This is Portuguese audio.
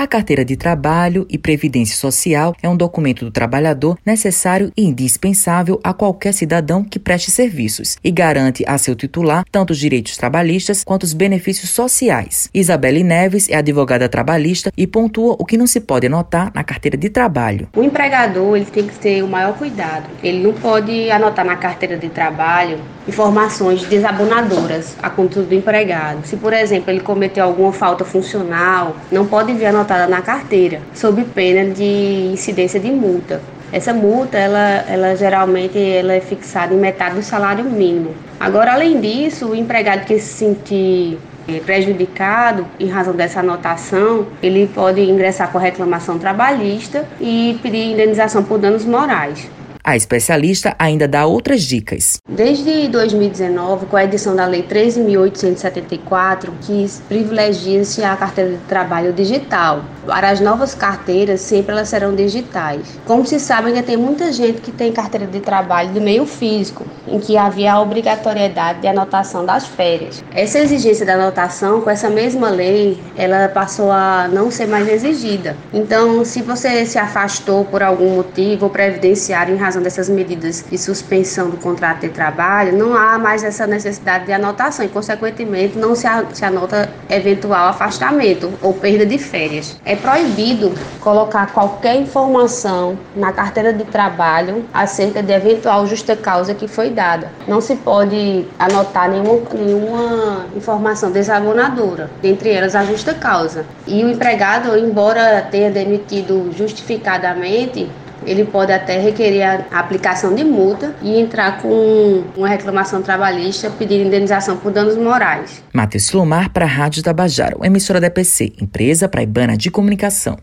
A carteira de trabalho e previdência social é um documento do trabalhador necessário e indispensável a qualquer cidadão que preste serviços e garante a seu titular tanto os direitos trabalhistas quanto os benefícios sociais. Isabelle Neves é advogada trabalhista e pontua o que não se pode anotar na carteira de trabalho. O empregador ele tem que ter o maior cuidado. Ele não pode anotar na carteira de trabalho informações desabonadoras a conta do empregado. Se, por exemplo, ele cometeu alguma falta funcional, não pode vir anotar anotada na carteira, sob pena de incidência de multa. Essa multa, ela, ela geralmente ela é fixada em metade do salário mínimo. Agora, além disso, o empregado que se sentir eh, prejudicado em razão dessa anotação, ele pode ingressar com reclamação trabalhista e pedir indenização por danos morais. A especialista ainda dá outras dicas. Desde 2019, com a edição da Lei 13.874, que privilegia-se a carteira de trabalho digital. Para as novas carteiras, sempre elas serão digitais. Como se sabe, ainda tem muita gente que tem carteira de trabalho do meio físico, em que havia a obrigatoriedade de anotação das férias. Essa exigência da anotação, com essa mesma lei, ela passou a não ser mais exigida. Então, se você se afastou por algum motivo previdenciário em razão razão dessas medidas de suspensão do contrato de trabalho, não há mais essa necessidade de anotação e, consequentemente, não se, anota eventual afastamento ou perda de férias. É proibido colocar qualquer informação na carteira de trabalho acerca de eventual justa causa que foi dada. Não se pode anotar nenhuma, nenhuma informação desabonadora, dentre elas a justa causa. E o empregado, embora tenha demitido justificadamente, ele pode até requerer a aplicação de multa e entrar com uma reclamação trabalhista pedindo indenização por danos morais. Matheus Silomar para a Rádio Tabajaro, emissora da EPC, empresa praibana de comunicação.